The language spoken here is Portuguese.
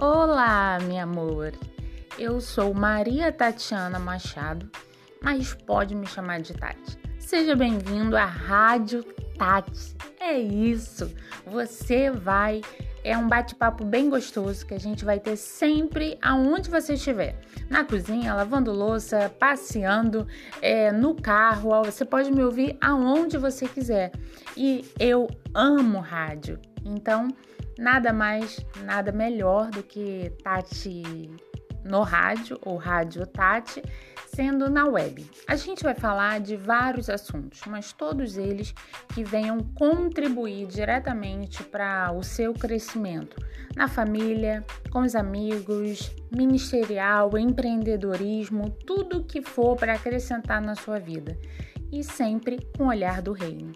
Olá, meu amor. Eu sou Maria Tatiana Machado, mas pode me chamar de Tati. Seja bem-vindo à Rádio Tati. É isso. Você vai é um bate-papo bem gostoso que a gente vai ter sempre aonde você estiver. Na cozinha, lavando louça, passeando, é, no carro. Você pode me ouvir aonde você quiser. E eu amo rádio. Então, nada mais, nada melhor do que Tati no rádio ou rádio Tati, sendo na web. A gente vai falar de vários assuntos, mas todos eles que venham contribuir diretamente para o seu crescimento na família, com os amigos, ministerial, empreendedorismo, tudo que for para acrescentar na sua vida e sempre com o olhar do reino.